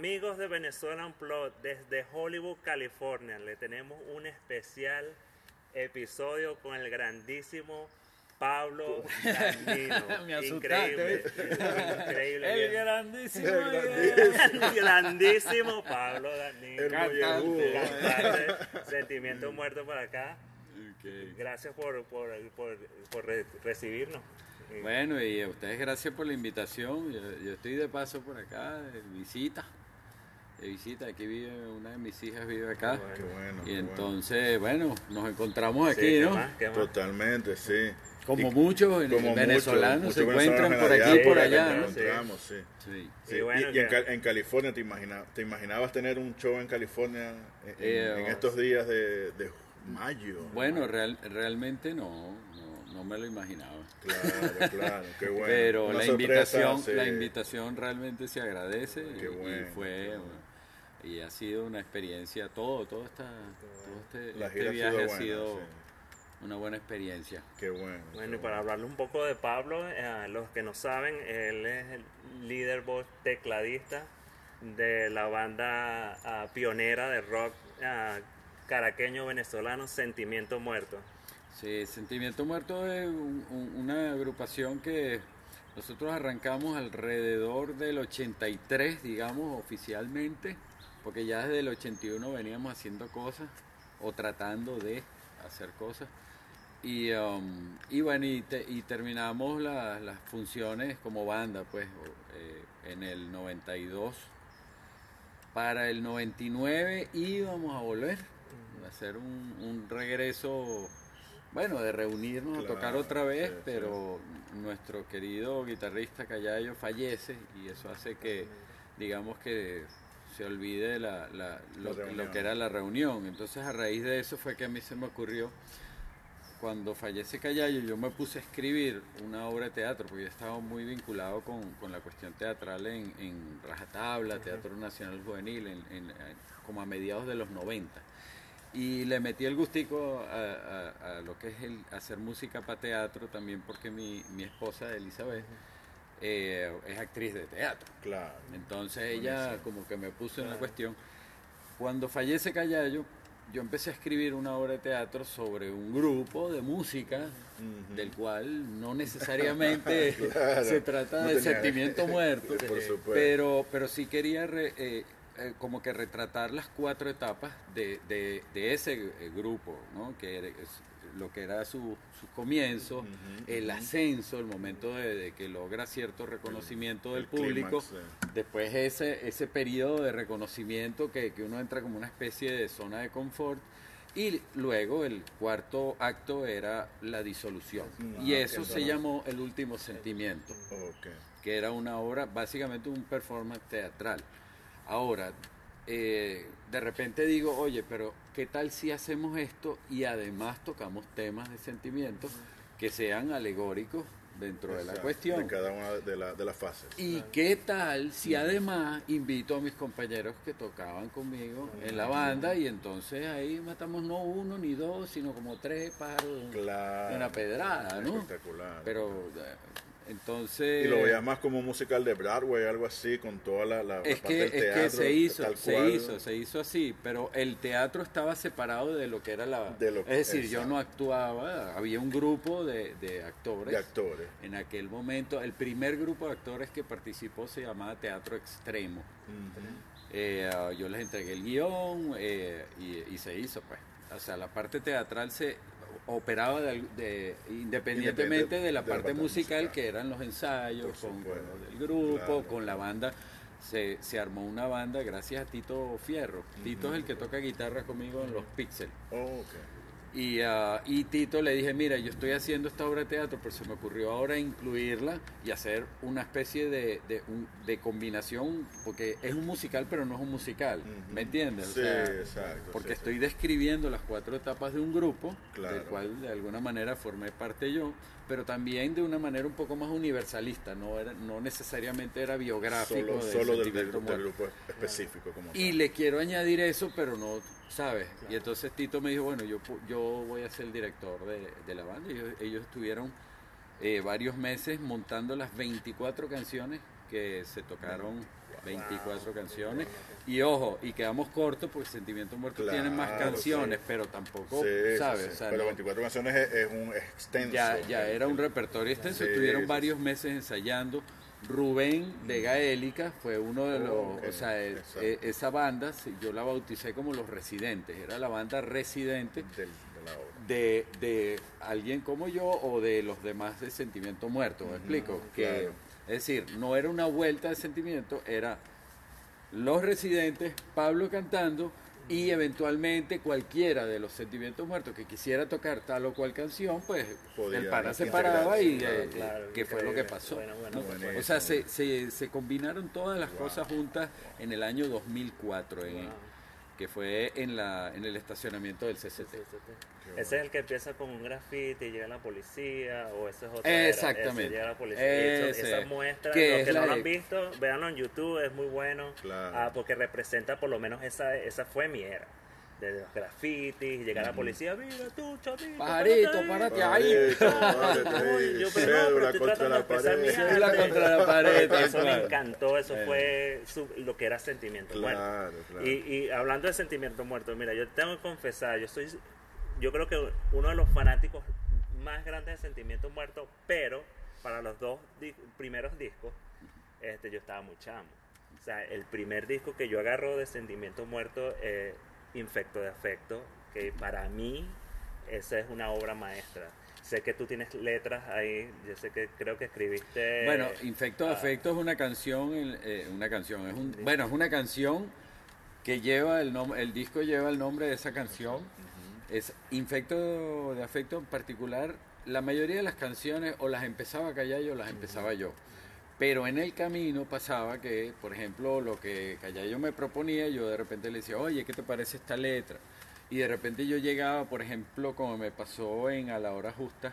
Amigos de Venezuela Unplugged, desde Hollywood, California, le tenemos un especial episodio con el grandísimo Pablo Danilo. Me Increíble. Increíble. El bien. grandísimo. El grandísimo Pablo. El Cantante. Cantante, Sentimiento muerto por acá. Gracias por, por, por, por re- recibirnos. Bueno, y a ustedes gracias por la invitación. Yo, yo estoy de paso por acá, de visita. De visita, aquí vive una de mis hijas, vive acá. Qué bueno. Y qué bueno. entonces, bueno, nos encontramos Sí, aquí, ¿qué ¿no? más? ¿Qué más? Totalmente, sí. Como Y- muchos venezolanos se encuentran venezolanos por aquí y por allá, ¿no? nos encontramos, sí. Sí. Sí, Y bueno, y, y en, Cal- en California, ¿te, imagina- ¿te imaginabas tener un show en California en, Eh, en estos días de, de mayo? Bueno, real- realmente no, no, no me lo imaginaba. Claro, claro, qué bueno. Pero Una la sorpresa, invitación, sí. la invitación realmente se agradece y- Qué bueno, y fue qué bueno. Y ha sido una experiencia todo, todo esta, todo este, La este viaje ha ha sido sido buena, sí. una buena experiencia. Qué bueno. Bueno, qué y para hablarle un poco de Pablo, eh, los que no saben, él es el líder voz tecladista de la banda ah, pionera de rock ah, caraqueño venezolano Sentimiento Muerto. Sí, Sentimiento Muerto es un- un- una agrupación que nosotros arrancamos alrededor del 83, digamos, oficialmente, porque ya desde el 81 veníamos haciendo cosas o tratando de hacer cosas. Y, um, y bueno, y, te- y terminamos la- las funciones como banda, pues, eh, en el 92. Para el 99 íbamos a volver a hacer un, un regreso, bueno, de reunirnos a tocar otra vez, sí, sí. pero nuestro querido guitarrista Callayo fallece y eso hace que, digamos que se olvide la, la- lo, La reunión. lo que era la reunión. Entonces a raíz de eso fue que a mí se me ocurrió, cuando fallece Callayo, yo me puse a escribir una obra de teatro, porque yo estaba muy vinculado con, con la cuestión teatral en, en Rajatabla, Teatro Nacional Juvenil, en- como a mediados de los 90. Y le metí el gustico a, a- a lo que es el hacer música para teatro también porque mi, mi esposa Elizabeth eh, es actriz de teatro. Claro. Entonces ella Buenísimo. como que me puso en la cuestión. Cuando fallece Callayo, yo empecé a escribir una obra de teatro sobre un grupo de música del cual no necesariamente Claro. se trata No de tenía- sentimiento muerto, por pero, pero sí quería re- eh, eh, como que retratar las cuatro etapas de, de- de ese grupo, ¿no? que es lo que era su, su comienzo, el ascenso, el momento de, de que logra cierto reconocimiento del el público, clímax, después ese, ese periodo de reconocimiento que, que uno entra como una especie de zona de confort y luego el cuarto acto era la disolución. Mm, y ah, eso se llamó el último sentimiento Ok. que era una obra básicamente un performance teatral. Ahora eh, de repente digo oye pero qué tal si hacemos esto y además tocamos temas de sentimiento que sean alegóricos dentro de la cuestión De cada una de, la- de las fases. ¿Y qué tal si además invito a mis compañeros que tocaban conmigo en la banda y entonces ahí matamos no uno ni dos, sino como tres pájaros Claro. de una pedrada, ¿no? Espectacular. Pero entonces... Y lo veías más como un musical de Broadway, algo así, con toda la, Es parte que, del es que teatro, se hizo, tal se cual. hizo, se hizo así, pero el teatro estaba separado de lo que era la... De lo- es decir, yo no actuaba, había un grupo de, de actores. de actores. En aquel momento, el primer grupo de actores que participó se llamaba Teatro Extremo. Eh, ah, yo les entregué el guion eh, y, y se hizo, pues. O sea, la parte teatral se operaba de, de- independientemente Independiente de la de parte musical, musical. que eran los ensayos, con, del grupo, claro. con la banda. Se, se armó una banda gracias a Tito Fierro. Tito es el que toca guitarra conmigo en los Pixel. Oh. Y, ah, y Tito le dije, mira, yo estoy haciendo esta obra de teatro, pero se me ocurrió ahora incluirla y hacer una especie de, de, un- de combinación, porque es un musical, pero no es un musical, Ujú. ¿me entiendes? O Sí, sea, exacto, Porque sí, estoy sí. describiendo las cuatro etapas de un grupo, del Claro. cual de alguna manera formé parte yo, pero también de una manera un poco más universalista, no, era, no necesariamente era biográfico Solo, del solo del, del, del grupo específico. Como Y tal. le quiero añadir eso, pero no, ¿sabes? Y entonces Tito me dijo, bueno, yo, yo voy a ser el director de, de la banda. Y ellos, ellos estuvieron eh, varios meses montando las 24 canciones que se tocaron 24 canciones. Y ojo, y quedamos cortos porque Sentimiento Muerto tiene más Claro, canciones, sí. pero tampoco, Sí, ¿sabes? sí. O sea, Pero no- 24 canciones es, es un extenso. ya, ya era un repertorio extenso, estuvieron varios meses ensayando. Rubén de Gaélica fue uno de los, o sea, e- e- esa banda yo la bauticé como los residentes, era la banda residente del- de la obra. de, de alguien como yo o de los demás de Sentimiento Muerto, ¿me explico? Que, es decir, no era una vuelta de sentimiento, era los residentes, Pablo cantando y eventualmente cualquiera de los sentimientos muertos que quisiera tocar tal o cual canción, pues Podía el pana se paraba y claro, eh, claro, que fue lo que pasó. Bueno, bueno, ¿no? buenísimo. O sea, se, se, se combinaron todas las cosas juntas en el año 2004, en- Wow. Que fue en, la, en el estacionamiento del CCT. Sí. Ese es el que empieza con un graffiti y llega la policía, o ese es otro. Exactamente. ese llega la policía. Eso- Ese. esa muestra, Que los es que la no lo han visto, véanlo en YouTube, es muy bueno. Claro. Ah, porque representa por lo menos esa, esa fue mi era. De los grafitis, llegar a la policía, mira tú, chavito. Pajarito, párate ahí". Párate, párate ahí. Uy, yo, pero no, pero estoy contra tratando la de expresar mi arte. Contra la pared, Eso me encantó, eso Eh. fue su- lo que era sentimiento muerto. Claro, claro. Y, y hablando de sentimiento muerto, mira, yo tengo que confesar, yo soy, yo creo que uno de los fanáticos más grandes de sentimiento muerto, pero para los dos di- primeros discos, este, yo estaba muy chamo. O sea, el primer disco que yo agarro de sentimiento muerto es Infecto de Afecto, que para mí esa es una obra maestra. Sé que tú tienes letras ahí, yo sé que creo que escribiste... Bueno, Infecto de ah, Afecto es una canción, eh, una canción, es un, bueno, es una canción que lleva el nombre, el disco lleva el nombre de esa canción. Es Infecto de Afecto en particular, la mayoría de las canciones o las empezaba Callayo o las empezaba yo. Pero en el camino pasaba que, por ejemplo, lo que Callayo me proponía, yo de repente le decía, oye, ¿qué te parece esta letra? Y de repente yo llegaba, por ejemplo, como me pasó en A la Hora Justa,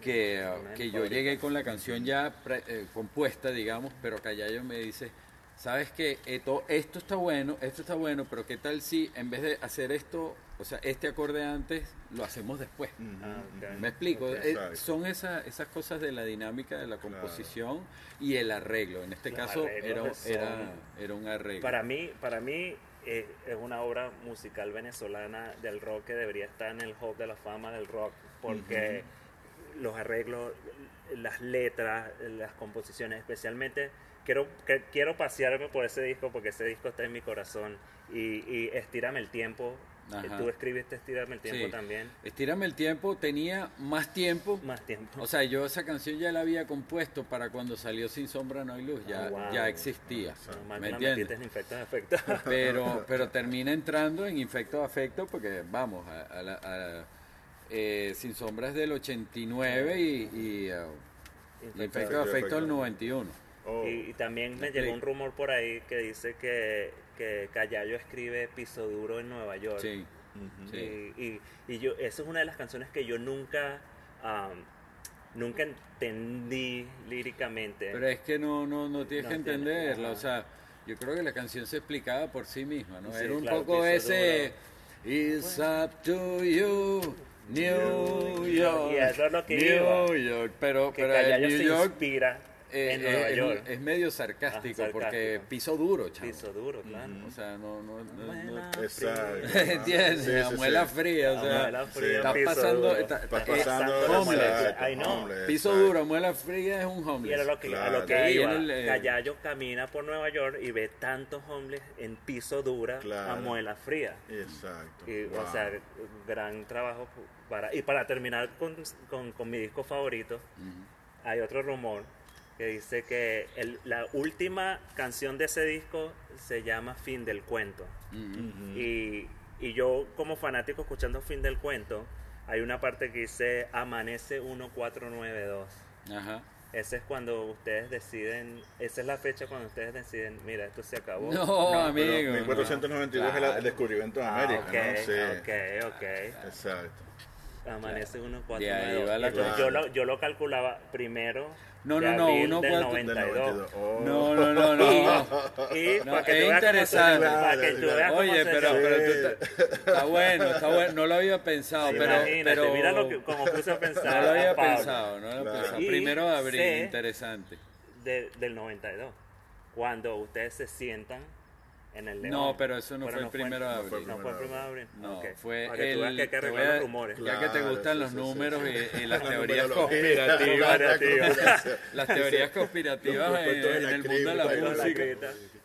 que, ah, que yo llegué con la canción ya pre- eh, compuesta, digamos, pero Callayo me dice, sabes que esto, esto está bueno, esto está bueno, pero qué tal si en vez de hacer esto, o sea, este acorde antes, lo hacemos después. Ah. ¿Me explico? Eh, son esa- esas cosas de la dinámica de la composición y el arreglo. En este Los caso arreglos era, son- era, era un arreglo. Para mí, para mí eh, es una obra musical venezolana del rock que debería estar en el Hall de la Fama del rock, porque los arreglos, las letras, las composiciones, especialmente quiero que, quiero pasearme por ese disco porque ese disco está en mi corazón y, y Estírame el tiempo. Ajá. Tú escribiste Estírame el tiempo Sí. también. Estírame el tiempo, tenía más tiempo. Más tiempo. O sea, yo esa canción ya la había compuesto para cuando salió Sin Sombra No Hay Luz, ya, Ah, wow. ya existía. Normal ¿Me entiendes? en Infecto de Afecto. Pero, pero termina entrando en Infecto de Afecto porque, vamos, a, a la- a- eh, Sin Sombra es del 89 y, y, uh, Infecto de Afecto del 91. Oh, Y, y también me llegó un rumor por ahí que dice que, que Callayo escribe Piso Duro en Nueva York. Sí, ujú. sí. Y, y, y yo, esa es una de las canciones que yo nunca, am, nunca entendí líricamente. Pero es que no, no, no tienes No que entenderla, o sea, yo creo que la canción se explicaba por sí misma, ¿no? Sí, Era un claro, poco ese It's up to you, New York. Y eso es lo que New iba. York, pero, que pero Callayo New se York inspira eh, en eh, Nueva es, York. es medio sarcástico, porque sarcástico. piso duro, chamo. Piso Duro, claro. O sea, no, no, no, no- Exacto. ¿Entiendes? Sí, sí, fría, o sea, Muela fría, está piso pasando, duro. está- Está pasando eh, homeless. Ay, no. homeless, Piso exacto. duro, muela fría es un Y homeless. era lo que, a Claro. lo que Ahí iba. el, eh, Callayo camina por Nueva York y ve tantos hombres en piso dura Claro. a muela fría. Exacto. Y, Wow. O sea, gran trabajo para... Y para terminar con, con, con mi disco favorito, Ujú. hay otro rumor que dice que el- la última canción de ese disco se llama Fin del Cuento. Ujú. Y, y yo como fanático escuchando Fin del Cuento, hay una parte que dice Amanece 1492. Ajá. Ese es cuando ustedes deciden, esa es la fecha cuando ustedes deciden, mira, esto se acabó. No, amigo. 1492 es el- Claro. el descubrimiento de Ah, América, ok, ¿no? Sí. ok, ok. Exacto. Amanece De ahí 1492. va la Entonces, cosa. yo, lo, yo lo calculaba primero No, no, no, abril uno del cuatro- Del 92. Oh. No, no, no, no. Y No, para que es tú cómo interesante. para que tú veas cómo Oye, se- pero, Sí. pero tú está, está bueno, está bueno. No lo había pensado, pero, Imagínate, pero mira lo que, como puse a pensar. no lo había pensado, no lo había pensado. Y Primero de abril, interesante. de- del 92. cuando ustedes se sientan en el león. No, pero eso no fue el primero de no fue abril. No fue el primero de abril. No, fue Para que tú veas el. que hay que arreglar los rumores. Ya que te gustan sí, los sí, números sí, y, sí. y las La teorías conspirativas. Las teorías conspirativas en, en el mundo de la Pero música.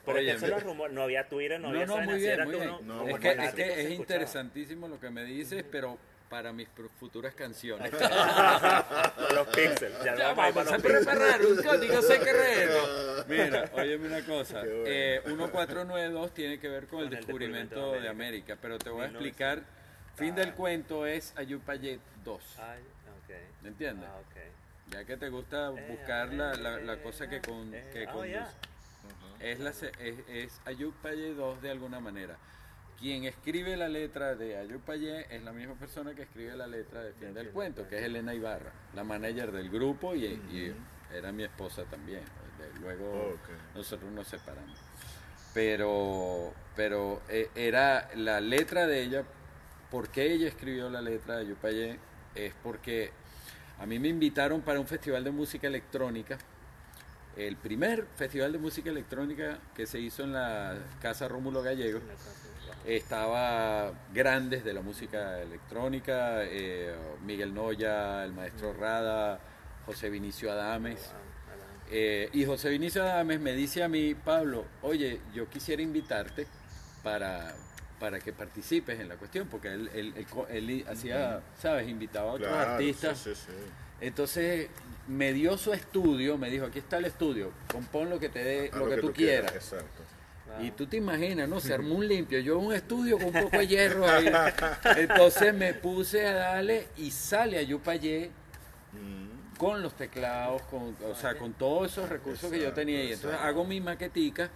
Porque Oye, los rumores. No había Twitter, no, No, había no, muy bien, muy bien. No, es que, es, que es interesantísimo lo que me dices, pero para mis futuras canciones. Los pixels. Ya, Ya vamos a los pixels. preparar un código secreto. Mira, óyeme una cosa. Bueno. Eh, 1492 tiene que ver con el Con el descubrimiento descubrimiento de de América, pero te voy a 1900. explicar. Fin del cuento es Ayupayet 2. Ay, ok. ¿Me entiendes? Ah, ok. Ya que te gusta buscar la, la- la cosa que, con, Eh, que oh, conduce. Es, la, se- es, es Ayub Payé 2 de alguna manera. Quien escribe la letra de Ayub Payé es la misma persona que escribe la letra de Fin del Cuento, que es Elena Ibarra, la manager del grupo y, y era mi esposa también. Luego Ok. nosotros nos separamos. Pero, pero eh, era la letra de ella, ¿por qué ella escribió la letra de Ayub Payé? Es porque a mí me invitaron para un festival de música electrónica el primer festival de música electrónica que se hizo en la Casa Rómulo Gallego estaba grandes de la música electrónica, eh, Miguel Noya, el maestro Rada, José Vinicio Adames. Eh, y José Vinicio Adames me dice a mí, Pablo, oye, yo quisiera invitarte para, para que participes en la cuestión, porque él, él- él él hacía, ¿sabes? Invitaba a otros Claro, artistas. sí, sí, sí. Entonces me dio su estudio, me dijo, aquí está el estudio, compón lo que te dé, lo, que, tú quieras. Exacto. Y tú te imaginas, ¿no? Se armó un limpio, yo un estudio con un poco de hierro ahí. Entonces me puse a darle y sale a Yupayé Mm, con los teclados, con, o sea, con todos esos recursos que yo tenía. Y entonces exacto. hago mi maquetica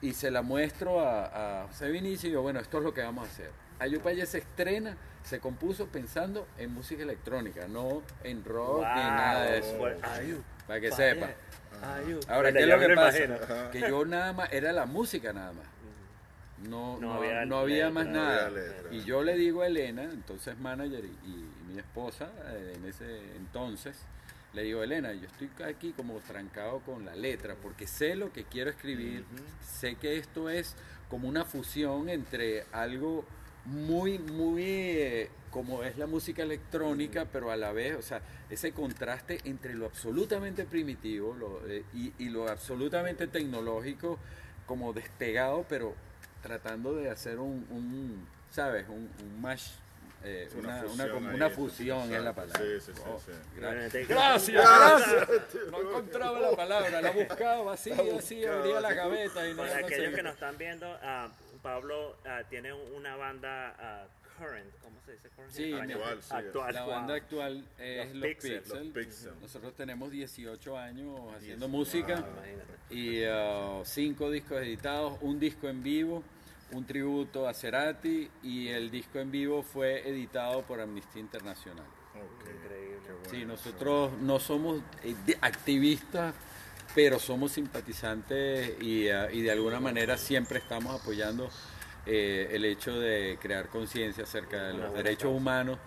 y se la muestro a, a José Vinicio y digo, bueno, esto es lo que vamos a hacer. Ayupayé se estrena, se compuso pensando en música electrónica, no en rock ni en nada de eso. Para que vaya. sepa. Ayú. Ahora, Bueno, ¿qué es lo que pasa? imagino. Que yo nada más, era la música nada más. No, No no, había no había letra, más no nada. había. Y yo le digo a Elena, entonces manager y, y mi esposa, eh, en ese entonces, le digo, Elena, yo estoy aquí como trancado con la letra, porque sé lo que quiero escribir, sé que esto es como una fusión entre algo muy, muy eh, como es la música electrónica, pero a la vez, o sea, ese contraste entre lo absolutamente primitivo lo, eh, y, y lo absolutamente tecnológico, como despegado, pero tratando de hacer un, un ¿sabes? Un, un mash, eh, una, una fusión una fusión es la palabra. Sí, sí, sí, Oh, sí. gra- Bueno, te- Gracias, gracias. No encontraba la palabra, la buscaba así, así, buscaba, abría la gaveta y no Para la aquellos conseguía. que nos están viendo, ah, Pablo ah, tiene una banda ah, current, ¿cómo se dice current? Sí, Ah, Actual, sí. actual. La banda actual es Los Los, Pixel. Pixel. Nosotros tenemos 18 años haciendo 18. música. Imagínate. y uh, cinco discos editados, un disco en vivo, un tributo a Cerati y el disco en vivo fue editado por Amnistía Internacional. Ok, Increíble. bueno, Sí, nosotros no somos eh, activistas, pero somos simpatizantes y, uh, y de alguna manera siempre estamos apoyando eh, el hecho de crear conciencia acerca de los derechos causa. humanos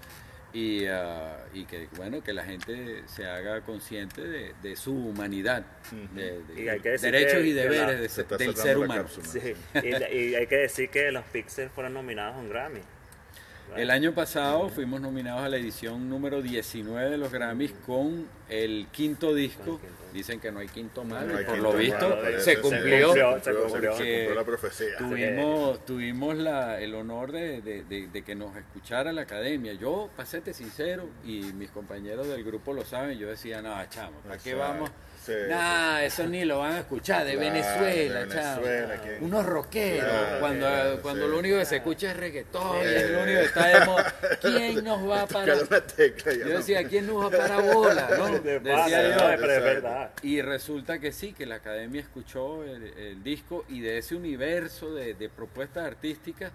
y, uh, y que bueno que la gente se haga consciente de, de su humanidad, de, de- Y hay que decir derechos que- y deberes la- Se del ser humano. Sí, y hay que decir que los Pixels fueron nominados a un Grammy. El año pasado fuimos nominados a la edición número 19 de los Grammys con el quinto disco. Dicen que no hay quinto malo, No hay y por quinto lo visto malo, se cumplió. Se cumplió, Se cumplió, se cumplió la profecía. Tuvimos, tuvimos la, el honor de, de- de- de que nos escuchara la academia. Yo, para serte sincero, y mis compañeros del grupo lo saben, yo decía, no, chamo, ¿para qué vamos? Sí, nah, eso ni lo van a escuchar, de Claro, Venezuela, de chamo. Venezuela. Unos rockeros, Claro, cuando, claro, cuando sí. lo único que se escucha es reggaetón y es lo único que está de moda. ¿Quién nos va a parar? tecla Yo no- decía, ¿quién nos va a parar bola? Y resulta que sí, que la academia escuchó el, el disco y de ese universo de, de propuestas artísticas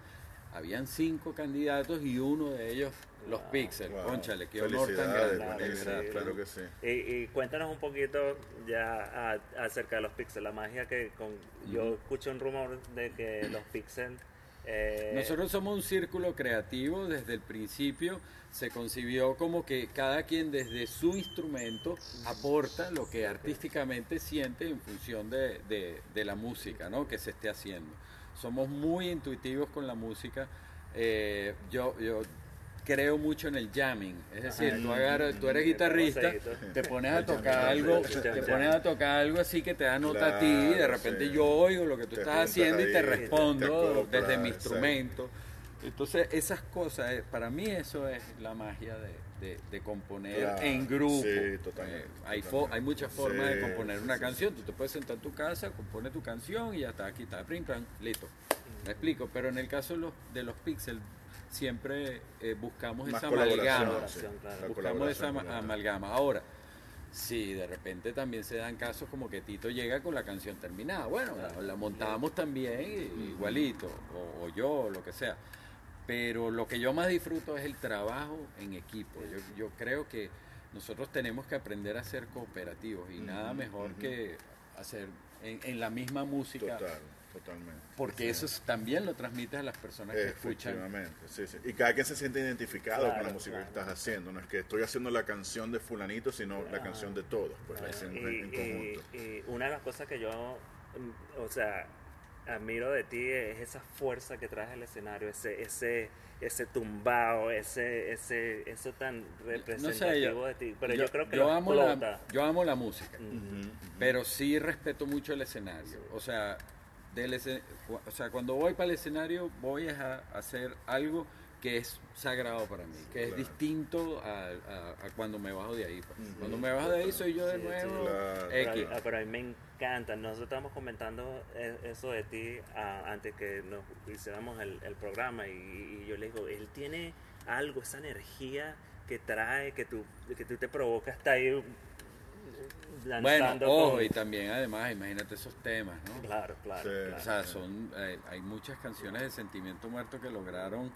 habían cinco candidatos y uno de ellos los Pixel. Wow. Conchale, qué honor tan grande. claro que sí. Y, y cuéntanos un poquito ya a- acerca de los Pixels, la magia que con, yo escuché un rumor de que los Pixels Eh, Nosotros somos un círculo creativo desde el principio. Se concibió como que cada quien desde su instrumento aporta lo que artísticamente siente en función de, de- de la música ¿no? que se esté haciendo. Somos muy intuitivos con la música. Eh, yo, yo creo mucho en el jamming. Es decir, tú, agarras, tú eres guitarrista, te pones a tocar algo, te pones a tocar algo así que te da nota a ti y de repente sí. yo oigo lo que tú Te estás haciendo y te te- te respondo desde mi exacto. instrumento. Entonces, esas cosas, eh, para mí eso es la magia de, de- de componer Claro, en grupo. sí, totalmente, Eh, hay, fo- totalmente. hay muchas formas de componer una canción. Tú te puedes sentar en tu casa, compone tu canción y ya está, aquí está, prim, listo. Me explico, pero en el caso de los, de los pixels, siempre eh, buscamos Más esa amalgama. Claro. Buscamos esa amalgama. Ahora, si de repente también se dan casos como que Tito llega con la canción terminada, bueno, la, la montamos también igualito, o, o yo, lo que sea. Pero lo que yo más disfruto es el trabajo en equipo. Yo, yo creo que nosotros tenemos que aprender a ser cooperativos y nada mejor que hacer en, en la misma música, Total, totalmente. porque eso es- también lo transmites a las personas que escuchan. Efectivamente, sí, sí. Y cada quien se siente identificado con la Claro, música que estás haciendo. No es que estoy haciendo la canción de fulanito, sino la canción de todos. Pues Claro, es en, y, en conjunto. y- y una de las cosas que yo, mm, o sea, admiro de ti es esa fuerza que traes al escenario, ese, ese, ese tumbao, ese, ese, eso tan representativo de ti. Pero yo, creo que yo lo amo, la, yo amo la música. Pero sí respeto mucho el escenario. O sea, del o sea, cuando voy para el escenario voy a hacer algo que es sagrado para mí, que es Claro. distinto a, a- a cuando me bajo de ahí. pues. Cuando me bajo de ahí soy yo de Sí, sí, nuevo. claro. Pero, X. a- pero a mí me encanta. Nosotros estábamos comentando e- eso de ti ah, antes que nos hiciéramos el, el programa y, y yo le digo, él tiene algo, esa energía que trae, que tú, que tú te provocas, está ahí Bueno, ojo, con- y también además, imagínate esos temas, ¿no? Claro, claro. Sí. claro. O sea, son, hay muchas canciones de Sentimiento Muerto que lograron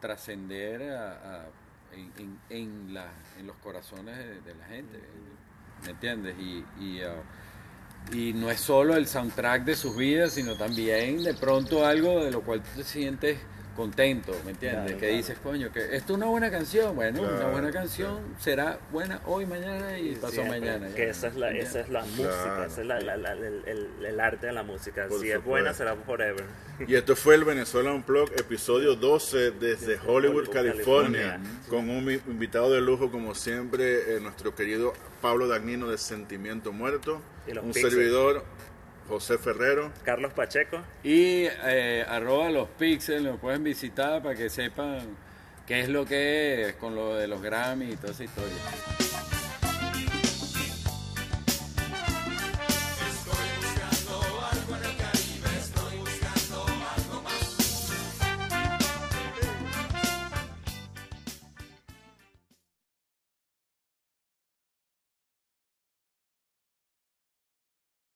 trascender a- a- en, en- en la- en los corazones de, de la gente, ¿me entiendes? Y, y, ah, y no es solo el soundtrack de sus vidas, sino también de pronto algo de lo cual tú te sientes contento, ¿me entiendes? Claro, que claro. dices, coño, que esto es una buena canción, bueno, una buena canción será buena hoy, mañana y pasó Siempre, mañana. Que ya, esa es la, ¿me esa es la música, esa es la- la- la- el, el- el arte de la música. Por si es buena, será forever. Y esto fue el Venezuela Unplugged, episodio 12 desde Hollywood, California, California. con un invitado de lujo como siempre, eh, nuestro querido Pablo Dagnino de Sentimiento Muerto, un Pixels. servidor, José Ferrero. Carlos Pacheco. Y eh, arroba los pixels, nos pueden visitar para que sepan qué es lo que es con lo de los Grammy y toda esa historia.